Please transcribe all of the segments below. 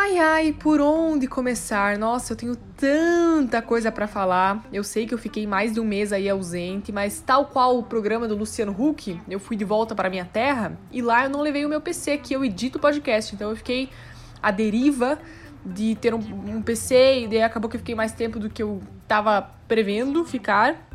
Ai ai, por onde começar? Nossa, eu tenho tanta coisa para falar. Eu sei que eu fiquei mais de um mês aí ausente, mas tal qual o programa do Luciano Huck, eu fui de volta para minha terra e lá eu não levei o meu PC, que eu edito podcast. Então eu fiquei à deriva de ter um, um PC e daí acabou que eu fiquei mais tempo do que eu tava prevendo ficar.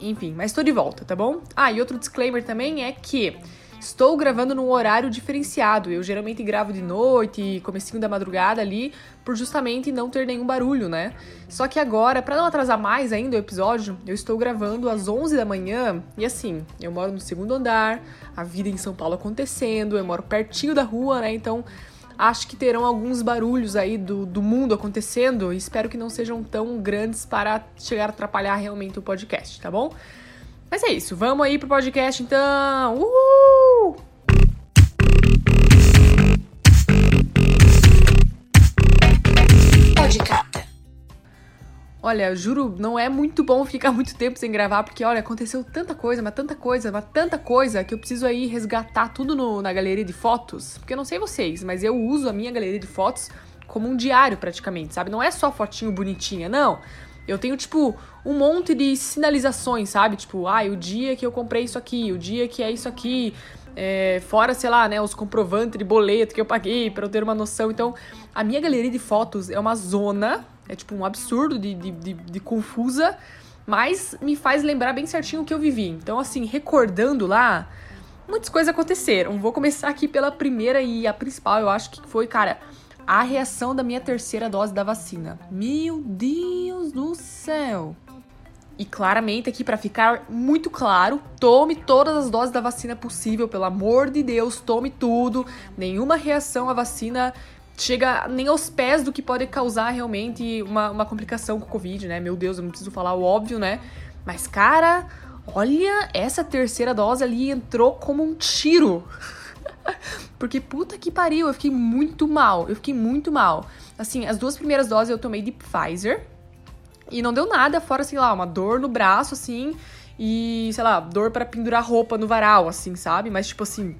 Enfim, mas tô de volta, tá bom? Ah, e outro disclaimer também é que Estou gravando num horário diferenciado. Eu geralmente gravo de noite, comecinho da madrugada ali, por justamente não ter nenhum barulho, né? Só que agora, para não atrasar mais ainda o episódio, eu estou gravando às 11 da manhã e assim, eu moro no segundo andar, a vida em São Paulo acontecendo, eu moro pertinho da rua, né? Então, acho que terão alguns barulhos aí do, do mundo acontecendo e espero que não sejam tão grandes para chegar a atrapalhar realmente o podcast, tá bom? Mas é isso, vamos aí pro podcast então! Uhul! Olha, juro, não é muito bom ficar muito tempo sem gravar, porque olha, aconteceu tanta coisa, mas tanta coisa, mas tanta coisa, que eu preciso aí resgatar tudo no, na galeria de fotos. Porque eu não sei vocês, mas eu uso a minha galeria de fotos como um diário praticamente, sabe? Não é só fotinho bonitinha, não. Eu tenho, tipo, um monte de sinalizações, sabe? Tipo, ah, o dia que eu comprei isso aqui, o dia que é isso aqui. É, fora, sei lá, né, os comprovantes de boleto que eu paguei para eu ter uma noção. Então, a minha galeria de fotos é uma zona, é tipo um absurdo de, de, de, de confusa, mas me faz lembrar bem certinho o que eu vivi. Então, assim, recordando lá, muitas coisas aconteceram. Vou começar aqui pela primeira e a principal, eu acho que foi, cara, a reação da minha terceira dose da vacina. Meu Deus do céu! E claramente aqui para ficar muito claro, tome todas as doses da vacina possível, pelo amor de Deus, tome tudo. Nenhuma reação à vacina chega nem aos pés do que pode causar realmente uma, uma complicação com o Covid, né? Meu Deus, eu não preciso falar o óbvio, né? Mas, cara, olha, essa terceira dose ali entrou como um tiro. Porque puta que pariu, eu fiquei muito mal. Eu fiquei muito mal. Assim, as duas primeiras doses eu tomei de Pfizer. E não deu nada, fora, sei lá, uma dor no braço, assim. E, sei lá, dor para pendurar roupa no varal, assim, sabe? Mas, tipo assim,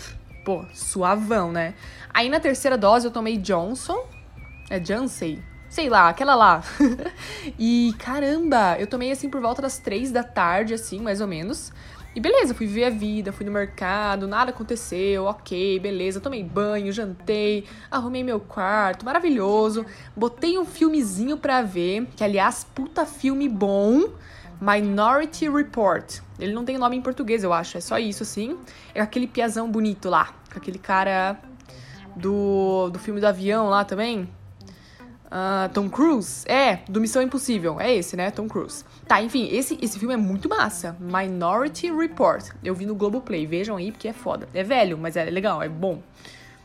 pô, suavão, né? Aí na terceira dose eu tomei Johnson. É Janssen? Sei lá, aquela lá. e caramba, eu tomei assim por volta das três da tarde, assim, mais ou menos. E beleza, fui viver a vida, fui no mercado, nada aconteceu, ok, beleza, tomei banho, jantei, arrumei meu quarto, maravilhoso. Botei um filmezinho pra ver, que aliás, puta filme bom. Minority Report. Ele não tem nome em português, eu acho, é só isso, assim. É aquele piazão bonito lá, com aquele cara do, do filme do avião lá também. Uh, Tom Cruise? É, do Missão Impossível. É esse, né? Tom Cruise. Tá, enfim, esse, esse filme é muito massa. Minority Report. Eu vi no Globoplay. Vejam aí, porque é foda. É velho, mas é legal, é bom.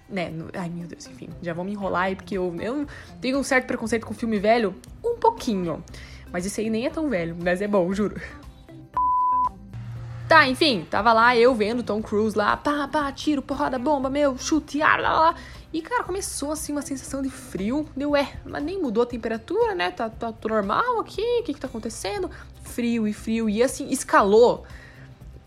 Né? No, ai, meu Deus, enfim. Já vou me enrolar aí, porque eu, eu tenho um certo preconceito com filme velho. Um pouquinho. Mas esse aí nem é tão velho, mas é bom, juro. Tá, enfim, tava lá eu vendo Tom Cruise lá, pá, pá, tiro, porrada, bomba, meu, chute, ar, lá, lá. E, cara, começou assim uma sensação de frio. Deu, ué, mas nem mudou a temperatura, né? Tá, tá normal aqui, o que que tá acontecendo? Frio e frio. E assim, escalou.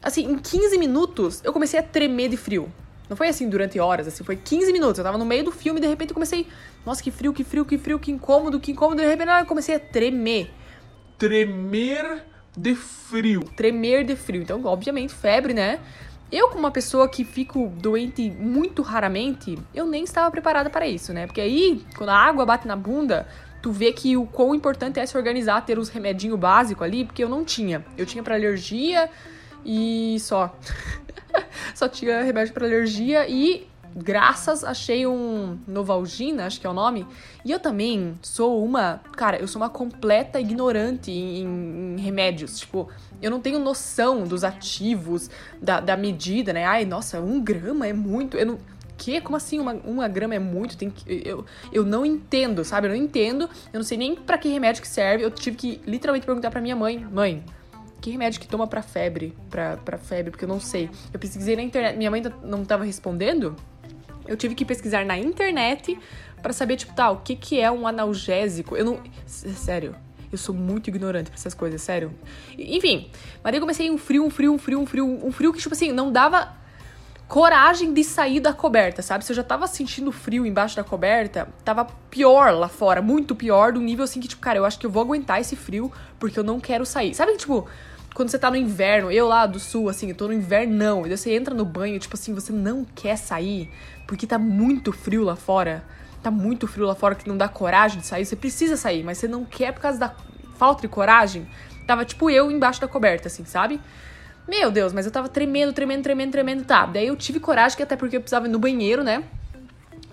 Assim, em 15 minutos eu comecei a tremer de frio. Não foi assim durante horas, assim, foi 15 minutos. Eu tava no meio do filme e de repente eu comecei. Nossa, que frio, que frio, que frio, que incômodo, que incômodo. De repente eu comecei a tremer. Tremer de frio. Tremer de frio. Então, obviamente, febre, né? Eu, como uma pessoa que fico doente muito raramente, eu nem estava preparada para isso, né? Porque aí, quando a água bate na bunda, tu vê que o quão importante é se organizar, ter os remedinhos básicos ali, porque eu não tinha. Eu tinha para alergia e só. só tinha remédio para alergia e graças achei um Novalgina, acho que é o nome. E eu também sou uma, cara, eu sou uma completa ignorante em, em, em remédios. Tipo, eu não tenho noção dos ativos, da, da medida, né? Ai, nossa, um grama é muito. Eu não, que? Como assim uma, uma grama é muito? Tem que, eu, eu não entendo, sabe? Eu não entendo. Eu não sei nem para que remédio que serve. Eu tive que literalmente perguntar para minha mãe: Mãe, que remédio que toma pra febre? Pra febre, porque eu não sei. Eu pesquisei na internet. Minha mãe não tava respondendo. Eu tive que pesquisar na internet para saber, tipo, tá, o que, que é um analgésico. Eu não. Sério. Eu sou muito ignorante pra essas coisas, sério. Enfim, mas daí eu comecei um frio, um frio, um frio, um frio, um frio que, tipo assim, não dava coragem de sair da coberta, sabe? Se eu já tava sentindo frio embaixo da coberta, tava pior lá fora, muito pior, do nível assim que, tipo, cara, eu acho que eu vou aguentar esse frio porque eu não quero sair. Sabe, tipo, quando você tá no inverno, eu lá do sul, assim, eu tô no inverno, não, e você entra no banho, tipo assim, você não quer sair porque tá muito frio lá fora. Tá muito frio lá fora que não dá coragem de sair. Você precisa sair, mas você não quer por causa da falta de coragem. Tava tipo eu embaixo da coberta, assim, sabe? Meu Deus, mas eu tava tremendo, tremendo, tremendo, tremendo. Tá, daí eu tive coragem, que até porque eu precisava ir no banheiro, né?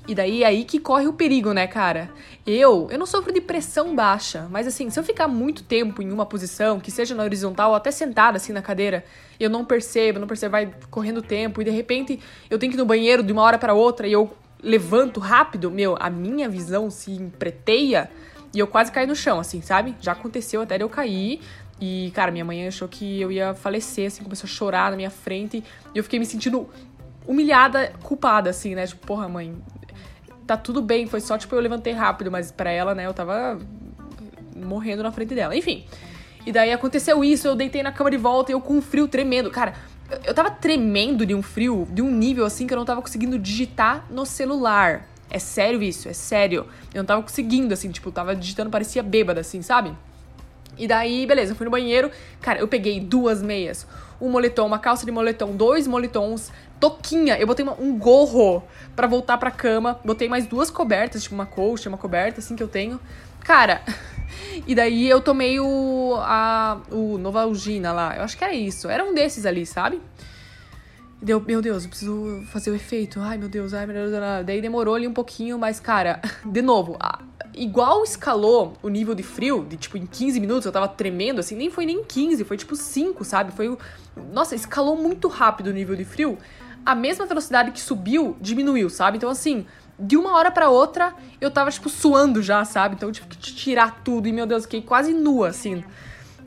E daí é aí que corre o perigo, né, cara? Eu, eu não sofro de pressão baixa, mas assim, se eu ficar muito tempo em uma posição, que seja na horizontal ou até sentada assim na cadeira, eu não percebo, não percebo, vai correndo tempo e de repente eu tenho que ir no banheiro de uma hora para outra e eu levanto rápido, meu, a minha visão se empreteia e eu quase caio no chão, assim, sabe? Já aconteceu até eu cair, e, cara, minha mãe achou que eu ia falecer, assim, começou a chorar na minha frente. E eu fiquei me sentindo humilhada, culpada, assim, né? Tipo, porra, mãe, tá tudo bem, foi só, tipo, eu levantei rápido, mas para ela, né, eu tava morrendo na frente dela. Enfim. E daí aconteceu isso, eu deitei na cama de volta e eu com um frio tremendo. Cara, eu tava tremendo de um frio, de um nível assim que eu não tava conseguindo digitar no celular. É sério isso, é sério. Eu não tava conseguindo, assim, tipo, tava digitando, parecia bêbada, assim, sabe? E daí, beleza, eu fui no banheiro. Cara, eu peguei duas meias, um moletom, uma calça de moletom, dois moletons, toquinha. Eu botei uma, um gorro para voltar pra cama. Botei mais duas cobertas, tipo uma colcha, uma coberta, assim que eu tenho. Cara, e daí eu tomei o. a. o Novalgina lá. Eu acho que era isso. Era um desses ali, sabe? Deu, meu Deus, eu preciso fazer o efeito. Ai, meu Deus, ai, meu Deus. Daí demorou ali um pouquinho, mas, cara, de novo, igual escalou o nível de frio, de tipo, em 15 minutos eu tava tremendo, assim, nem foi nem 15, foi tipo 5, sabe? Foi. Nossa, escalou muito rápido o nível de frio. A mesma velocidade que subiu, diminuiu, sabe? Então, assim, de uma hora para outra, eu tava, tipo, suando já, sabe? Então eu tive que tirar tudo. E, meu Deus, fiquei quase nua, assim.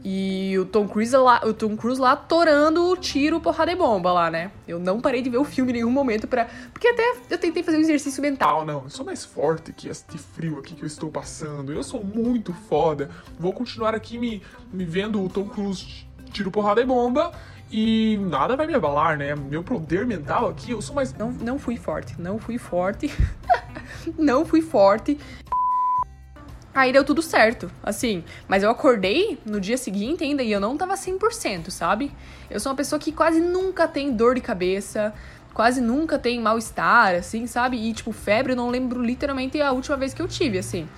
E o Tom Cruise lá, o Tom Cruise lá torando o tiro, porrada e bomba lá, né? Eu não parei de ver o filme em nenhum momento para Porque até eu tentei fazer um exercício mental. Não, não, eu sou mais forte que este frio aqui que eu estou passando. Eu sou muito foda. Vou continuar aqui me, me vendo o Tom Cruise tiro, porrada e bomba. E nada vai me abalar, né? Meu poder mental aqui, eu sou mais. Não, não fui forte, não fui forte. não fui forte. Aí deu tudo certo, assim. Mas eu acordei no dia seguinte ainda e eu não tava 100%, sabe? Eu sou uma pessoa que quase nunca tem dor de cabeça, quase nunca tem mal-estar, assim, sabe? E, tipo, febre eu não lembro literalmente a última vez que eu tive, assim.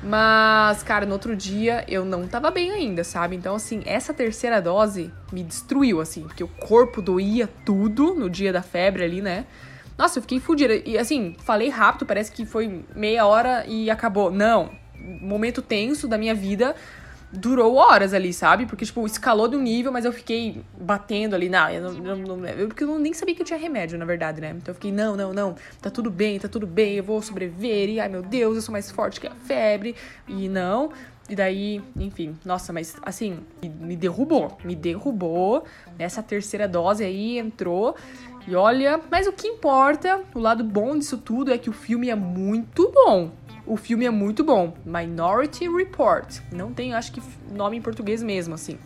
Mas, cara, no outro dia eu não tava bem ainda, sabe? Então, assim, essa terceira dose me destruiu, assim, porque o corpo doía tudo no dia da febre ali, né? Nossa, eu fiquei fodida. E, assim, falei rápido, parece que foi meia hora e acabou. Não, momento tenso da minha vida durou horas ali, sabe? Porque, tipo, escalou de um nível, mas eu fiquei batendo ali. Não, eu não, não, não eu, porque eu nem sabia que eu tinha remédio, na verdade, né? Então eu fiquei, não, não, não, tá tudo bem, tá tudo bem, eu vou sobreviver. E, ai meu Deus, eu sou mais forte que a febre. E não. E daí, enfim, nossa, mas assim, me derrubou, me derrubou. Essa terceira dose aí entrou. E olha, mas o que importa, o lado bom disso tudo é que o filme é muito bom. O filme é muito bom. Minority Report. Não tem, acho que, nome em português mesmo, assim.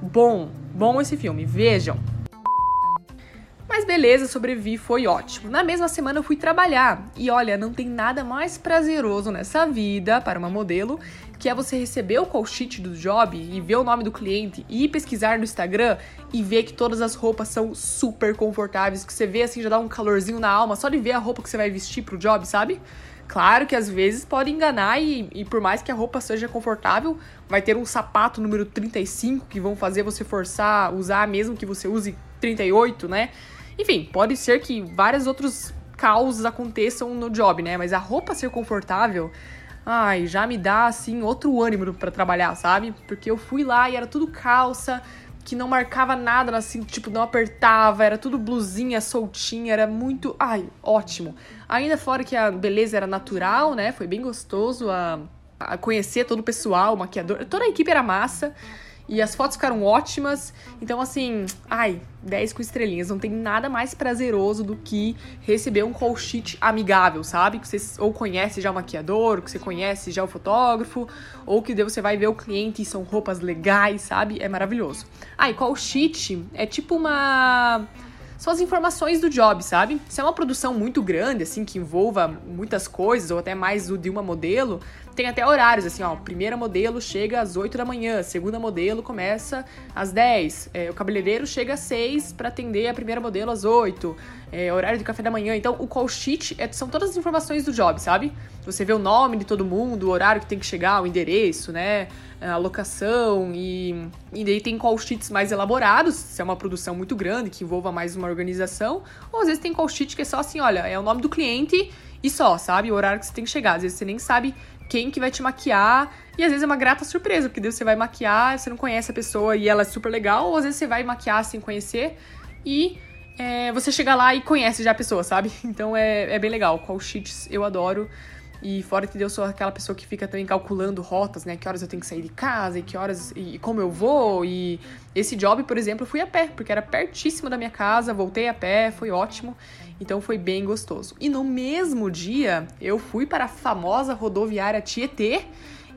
Bom, bom esse filme. Vejam. Mas beleza, sobrevivi, foi ótimo. Na mesma semana eu fui trabalhar. E olha, não tem nada mais prazeroso nessa vida para uma modelo que é você receber o call sheet do job e ver o nome do cliente e ir pesquisar no Instagram e ver que todas as roupas são super confortáveis, que você vê assim já dá um calorzinho na alma só de ver a roupa que você vai vestir pro job, sabe? Claro que às vezes pode enganar e, e, por mais que a roupa seja confortável, vai ter um sapato número 35 que vão fazer você forçar a usar mesmo que você use 38, né? Enfim, pode ser que vários outros causas aconteçam no job, né? Mas a roupa ser confortável, ai, já me dá assim outro ânimo para trabalhar, sabe? Porque eu fui lá e era tudo calça, que não marcava nada, assim, tipo, não apertava, era tudo blusinha soltinha, era muito, ai, ótimo. Ainda fora que a beleza era natural, né? Foi bem gostoso a, a conhecer todo o pessoal, o maquiador, toda a equipe era massa. E as fotos ficaram ótimas. Então, assim, ai, 10 com estrelinhas. Não tem nada mais prazeroso do que receber um call sheet amigável, sabe? Que você ou conhece já o maquiador, que você conhece já o fotógrafo, ou que você vai ver o cliente e são roupas legais, sabe? É maravilhoso. E call sheet é tipo uma são as informações do job, sabe? Se é uma produção muito grande, assim, que envolva muitas coisas, ou até mais de uma modelo, tem até horários, assim, ó, primeira modelo chega às 8 da manhã, segunda modelo começa às 10, é, o cabeleireiro chega às 6 para atender a primeira modelo às 8, é, horário de café da manhã. Então, o call sheet é, são todas as informações do job, sabe? Você vê o nome de todo mundo, o horário que tem que chegar, o endereço, né? A locação e, e daí tem call sheets mais elaborados, se é uma produção muito grande, que envolva mais uma organização, ou às vezes tem call sheet que é só assim, olha, é o nome do cliente e só, sabe? O horário que você tem que chegar. Às vezes você nem sabe quem que vai te maquiar. E às vezes é uma grata surpresa, porque você vai maquiar, você não conhece a pessoa e ela é super legal, ou às vezes você vai maquiar sem conhecer e é, você chega lá e conhece já a pessoa, sabe? Então é, é bem legal. Call sheets eu adoro. E fora que eu sou aquela pessoa que fica também calculando rotas, né? Que horas eu tenho que sair de casa e que horas e como eu vou. E esse job, por exemplo, eu fui a pé, porque era pertíssimo da minha casa, voltei a pé, foi ótimo. Então foi bem gostoso. E no mesmo dia, eu fui para a famosa rodoviária Tietê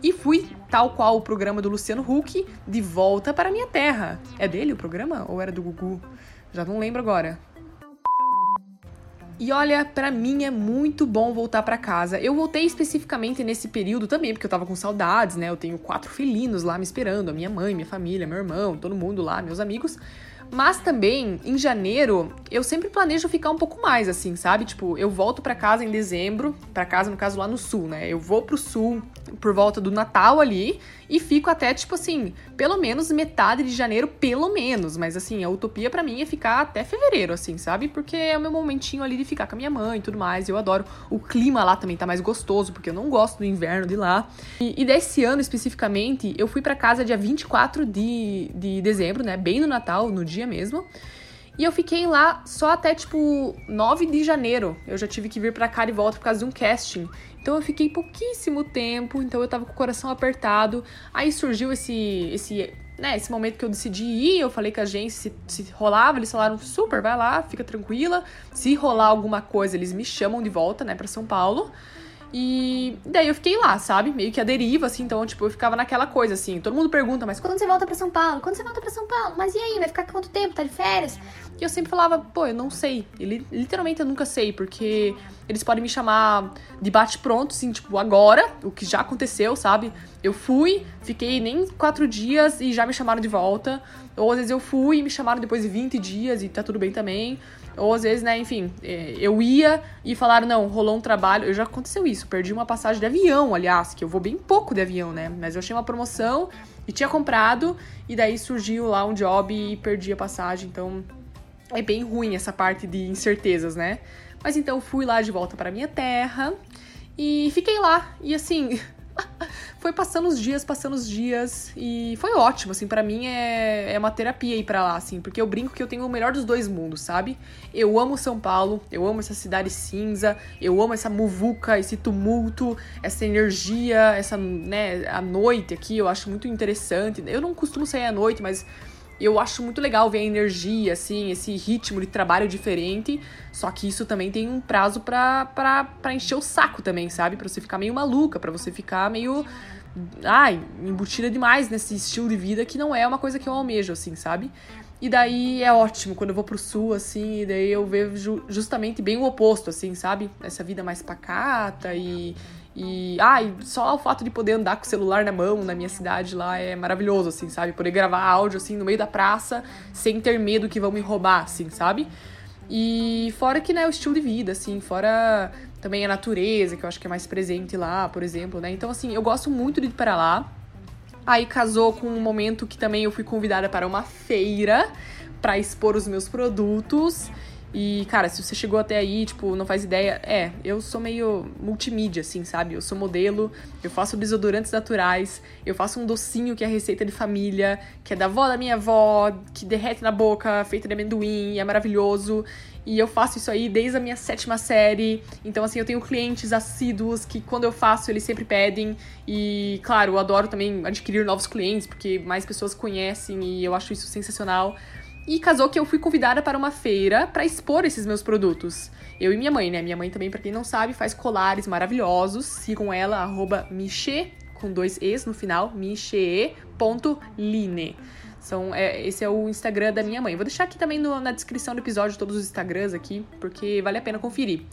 e fui, tal qual o programa do Luciano Huck, de volta para a minha terra. É dele o programa ou era do Gugu? Já não lembro agora. E olha, para mim é muito bom voltar para casa. Eu voltei especificamente nesse período também, porque eu tava com saudades, né? Eu tenho quatro felinos lá me esperando, a minha mãe, minha família, meu irmão, todo mundo lá, meus amigos. Mas também, em janeiro, eu sempre planejo ficar um pouco mais, assim, sabe? Tipo, eu volto para casa em dezembro, para casa, no caso, lá no sul, né? Eu vou pro sul por volta do Natal ali e fico até, tipo assim, pelo menos metade de janeiro, pelo menos. Mas, assim, a utopia para mim é ficar até fevereiro, assim, sabe? Porque é o meu momentinho ali de ficar com a minha mãe e tudo mais. Eu adoro. O clima lá também tá mais gostoso, porque eu não gosto do inverno de lá. E, e desse ano, especificamente, eu fui para casa dia 24 de, de dezembro, né? Bem no Natal, no dia mesmo. E eu fiquei lá só até tipo 9 de janeiro. Eu já tive que vir pra cá de volta por causa de um casting. Então eu fiquei pouquíssimo tempo, então eu tava com o coração apertado. Aí surgiu esse esse, né, esse momento que eu decidi ir, eu falei com a agência se, se rolava, eles falaram super, vai lá, fica tranquila. Se rolar alguma coisa, eles me chamam de volta, né, para São Paulo. E daí eu fiquei lá, sabe? Meio que a deriva, assim, então, tipo, eu ficava naquela coisa, assim. Todo mundo pergunta, mas quando você volta pra São Paulo? Quando você volta pra São Paulo? Mas e aí? Vai ficar quanto tempo? Tá de férias? E eu sempre falava, pô, eu não sei. E, literalmente eu nunca sei, porque eles podem me chamar de bate-pronto, assim, tipo, agora, o que já aconteceu, sabe? Eu fui, fiquei nem quatro dias e já me chamaram de volta. Ou às vezes eu fui e me chamaram depois de 20 dias e tá tudo bem também. Ou às vezes, né, enfim, é, eu ia e falaram, não, rolou um trabalho. Eu já aconteceu isso, perdi uma passagem de avião, aliás, que eu vou bem pouco de avião, né? Mas eu achei uma promoção e tinha comprado, e daí surgiu lá um job e perdi a passagem. Então é bem ruim essa parte de incertezas, né? Mas então fui lá de volta para minha terra e fiquei lá. E assim, foi passando os dias, passando os dias e foi ótimo, assim, para mim é, é uma terapia ir para lá, assim, porque eu brinco que eu tenho o melhor dos dois mundos, sabe? Eu amo São Paulo, eu amo essa cidade cinza, eu amo essa muvuca, esse tumulto, essa energia, essa, né, a noite aqui, eu acho muito interessante. Eu não costumo sair à noite, mas eu acho muito legal ver a energia, assim, esse ritmo de trabalho diferente. Só que isso também tem um prazo pra, pra, pra encher o saco também, sabe? Pra você ficar meio maluca, pra você ficar meio. Ai, embutida demais nesse estilo de vida que não é uma coisa que eu almejo, assim, sabe? E daí é ótimo quando eu vou pro sul, assim, e daí eu vejo justamente bem o oposto, assim, sabe? Essa vida mais pacata e e, ah, e só o fato de poder andar com o celular na mão na minha cidade lá é maravilhoso, assim, sabe? Poder gravar áudio, assim, no meio da praça, sem ter medo que vão me roubar, assim, sabe? E fora que, né, o estilo de vida, assim, fora também a natureza, que eu acho que é mais presente lá, por exemplo, né? Então, assim, eu gosto muito de ir para lá. Aí casou com um momento que também eu fui convidada para uma feira para expor os meus produtos. E, cara, se você chegou até aí, tipo, não faz ideia, é, eu sou meio multimídia, assim, sabe? Eu sou modelo, eu faço desodorantes naturais, eu faço um docinho que é receita de família, que é da avó da minha avó, que derrete na boca, feito de amendoim, é maravilhoso. E eu faço isso aí desde a minha sétima série. Então, assim, eu tenho clientes assíduos que quando eu faço, eles sempre pedem. E, claro, eu adoro também adquirir novos clientes, porque mais pessoas conhecem e eu acho isso sensacional. E casou que eu fui convidada para uma feira para expor esses meus produtos. Eu e minha mãe, né? Minha mãe também, para quem não sabe, faz colares maravilhosos. Sigam ela, arroba Miche, com dois E's no final, miche.line. São, é, esse é o Instagram da minha mãe. Vou deixar aqui também no, na descrição do episódio todos os Instagrams aqui, porque vale a pena conferir.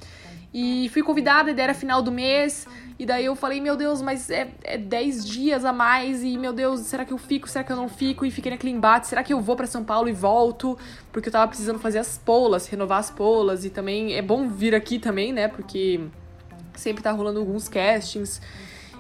E fui convidada, e era final do mês, e daí eu falei, meu Deus, mas é, é 10 dias a mais, e meu Deus, será que eu fico, será que eu não fico? E fiquei naquele embate, será que eu vou para São Paulo e volto? Porque eu tava precisando fazer as polas, renovar as polas, e também é bom vir aqui também, né? Porque sempre tá rolando alguns castings.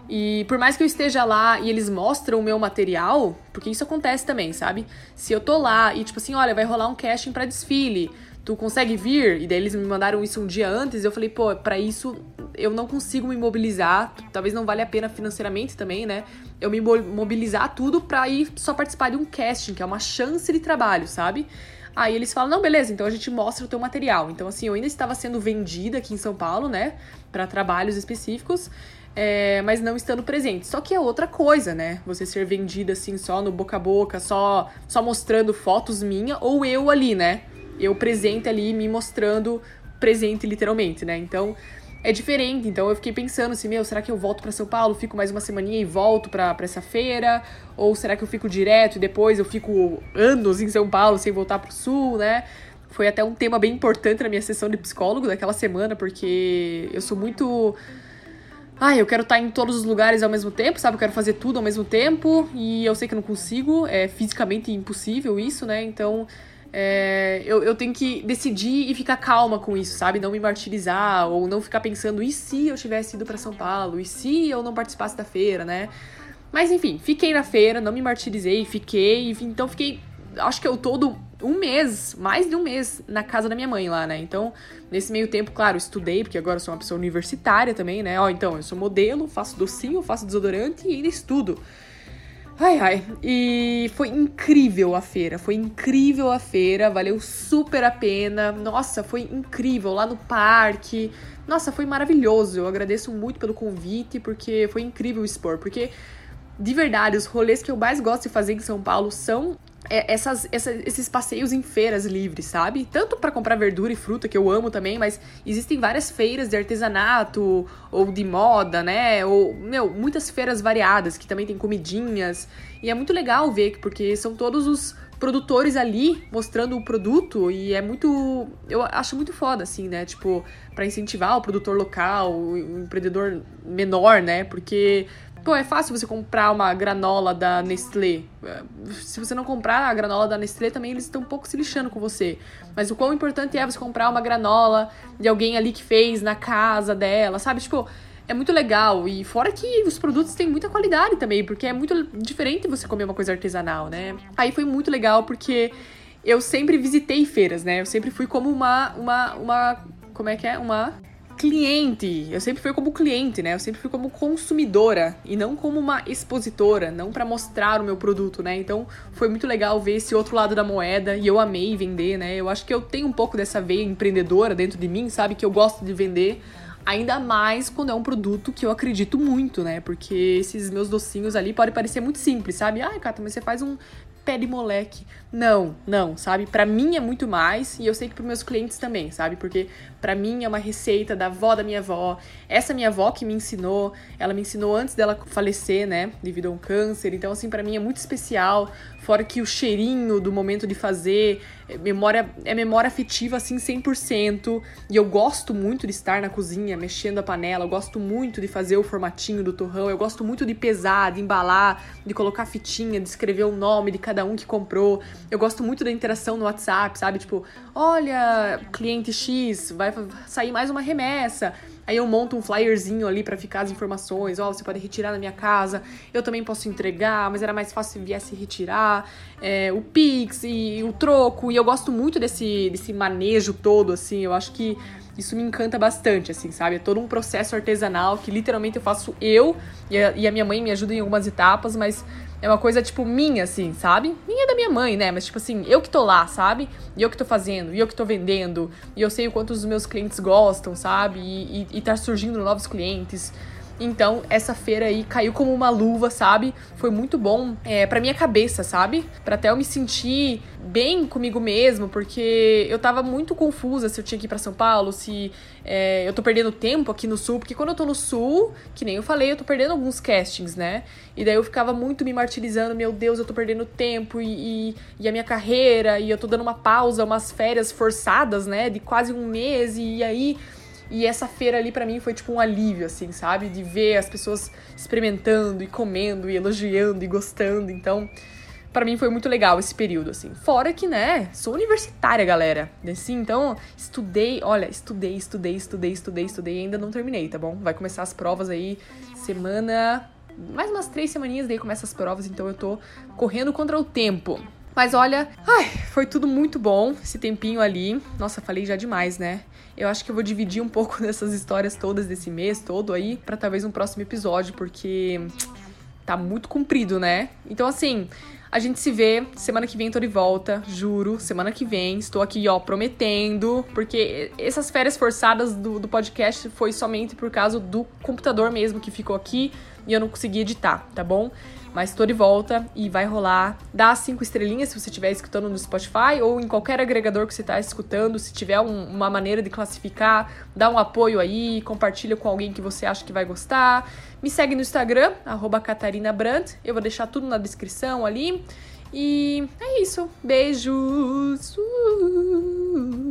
E por mais que eu esteja lá e eles mostram o meu material, porque isso acontece também, sabe? Se eu tô lá e tipo assim, olha, vai rolar um casting para desfile, tu consegue vir? E daí eles me mandaram isso um dia antes, eu falei, pô, para isso eu não consigo me mobilizar, talvez não valha a pena financeiramente também, né? Eu me mobilizar tudo pra ir só participar de um casting, que é uma chance de trabalho, sabe? Aí eles falam: não, beleza, então a gente mostra o teu material. Então, assim, eu ainda estava sendo vendida aqui em São Paulo, né? Para trabalhos específicos é, mas não estando presente. Só que é outra coisa, né? Você ser vendida assim só no boca a boca, só, só mostrando fotos minha ou eu ali, né? Eu presente ali, me mostrando presente literalmente, né? Então é diferente. Então eu fiquei pensando assim, meu, será que eu volto para São Paulo, fico mais uma semaninha e volto para essa feira? Ou será que eu fico direto e depois eu fico anos em São Paulo sem voltar pro sul, né? Foi até um tema bem importante na minha sessão de psicólogo daquela semana, porque eu sou muito ah, eu quero estar em todos os lugares ao mesmo tempo, sabe? Eu quero fazer tudo ao mesmo tempo e eu sei que eu não consigo, é fisicamente impossível isso, né? Então é, eu, eu tenho que decidir e ficar calma com isso, sabe? Não me martirizar ou não ficar pensando, e se eu tivesse ido para São Paulo? E se eu não participasse da feira, né? Mas enfim, fiquei na feira, não me martirizei, fiquei, então fiquei, acho que eu todo um mês, mais de um mês, na casa da minha mãe lá, né? Então, nesse meio tempo, claro, estudei, porque agora eu sou uma pessoa universitária também, né? Ó, então, eu sou modelo, faço docinho, faço desodorante e ainda estudo. Ai, ai. E foi incrível a feira, foi incrível a feira, valeu super a pena. Nossa, foi incrível lá no parque. Nossa, foi maravilhoso. Eu agradeço muito pelo convite, porque foi incrível expor. Porque, de verdade, os rolês que eu mais gosto de fazer em São Paulo são essas, essa, esses passeios em feiras livres, sabe? Tanto para comprar verdura e fruta, que eu amo também, mas existem várias feiras de artesanato ou de moda, né? Ou, meu, muitas feiras variadas que também tem comidinhas. E é muito legal ver, porque são todos os produtores ali mostrando o produto e é muito. Eu acho muito foda, assim, né? Tipo, para incentivar o produtor local, o empreendedor menor, né? Porque Pô, é fácil você comprar uma granola da Nestlé. Se você não comprar a granola da Nestlé, também eles estão um pouco se lixando com você. Mas o quão importante é você comprar uma granola de alguém ali que fez na casa dela, sabe? Tipo, é muito legal. E fora que os produtos têm muita qualidade também, porque é muito diferente você comer uma coisa artesanal, né? Aí foi muito legal porque eu sempre visitei feiras, né? Eu sempre fui como uma. uma, uma como é que é? Uma cliente. Eu sempre fui como cliente, né? Eu sempre fui como consumidora e não como uma expositora, não para mostrar o meu produto, né? Então foi muito legal ver esse outro lado da moeda e eu amei vender, né? Eu acho que eu tenho um pouco dessa veia empreendedora dentro de mim, sabe? Que eu gosto de vender. Ainda mais quando é um produto que eu acredito muito, né? Porque esses meus docinhos ali podem parecer muito simples, sabe? Ai, Cata, mas você faz um pé de moleque. Não, não, sabe? Para mim é muito mais e eu sei que para meus clientes também, sabe? Porque para mim é uma receita da avó da minha avó. Essa minha avó que me ensinou, ela me ensinou antes dela falecer, né, devido a um câncer. Então assim, para mim é muito especial, fora que o cheirinho do momento de fazer, é memória é memória afetiva assim 100%, e eu gosto muito de estar na cozinha mexendo a panela, eu gosto muito de fazer o formatinho do torrão, eu gosto muito de pesar, de embalar, de colocar fitinha, de escrever o nome de cada um que comprou. Eu gosto muito da interação no WhatsApp, sabe? Tipo, olha, cliente X, vai sair mais uma remessa. Aí eu monto um flyerzinho ali para ficar as informações. Ó, oh, você pode retirar na minha casa. Eu também posso entregar, mas era mais fácil se viesse retirar. É, o Pix e o troco. E eu gosto muito desse, desse manejo todo, assim. Eu acho que isso me encanta bastante, assim, sabe? É todo um processo artesanal que literalmente eu faço eu e a, e a minha mãe me ajuda em algumas etapas, mas é uma coisa, tipo, minha, assim, sabe? Minha da minha mãe, né? Mas, tipo assim, eu que tô lá, sabe? E eu que tô fazendo, e eu que tô vendendo, e eu sei o quanto os meus clientes gostam, sabe? E, e, e tá surgindo novos clientes. Então, essa feira aí caiu como uma luva, sabe? Foi muito bom é, pra minha cabeça, sabe? Pra até eu me sentir bem comigo mesmo, porque eu tava muito confusa se eu tinha que ir pra São Paulo, se é, eu tô perdendo tempo aqui no Sul, porque quando eu tô no Sul, que nem eu falei, eu tô perdendo alguns castings, né? E daí eu ficava muito me martirizando, meu Deus, eu tô perdendo tempo e, e, e a minha carreira, e eu tô dando uma pausa, umas férias forçadas, né? De quase um mês, e aí e essa feira ali para mim foi tipo um alívio, assim, sabe? De ver as pessoas experimentando e comendo e elogiando e gostando. Então, para mim foi muito legal esse período, assim. Fora que, né, sou universitária, galera. Assim, então, estudei, olha, estudei, estudei, estudei, estudei, estudei e ainda não terminei, tá bom? Vai começar as provas aí semana. Mais umas três semaninhas, daí começa as provas, então eu tô correndo contra o tempo. Mas olha, ai, foi tudo muito bom esse tempinho ali. Nossa, falei já demais, né? Eu acho que eu vou dividir um pouco dessas histórias todas desse mês todo aí para talvez um próximo episódio, porque tá muito comprido, né? Então assim, a gente se vê semana que vem tô de volta, juro. Semana que vem estou aqui, ó, prometendo, porque essas férias forçadas do, do podcast foi somente por causa do computador mesmo que ficou aqui e eu não consegui editar, tá bom? Mas tô de volta e vai rolar. Dá cinco estrelinhas se você estiver escutando no Spotify ou em qualquer agregador que você está escutando. Se tiver um, uma maneira de classificar, dá um apoio aí, compartilha com alguém que você acha que vai gostar. Me segue no Instagram, @catarina_brandt. Eu vou deixar tudo na descrição ali. E é isso. Beijos! Uh!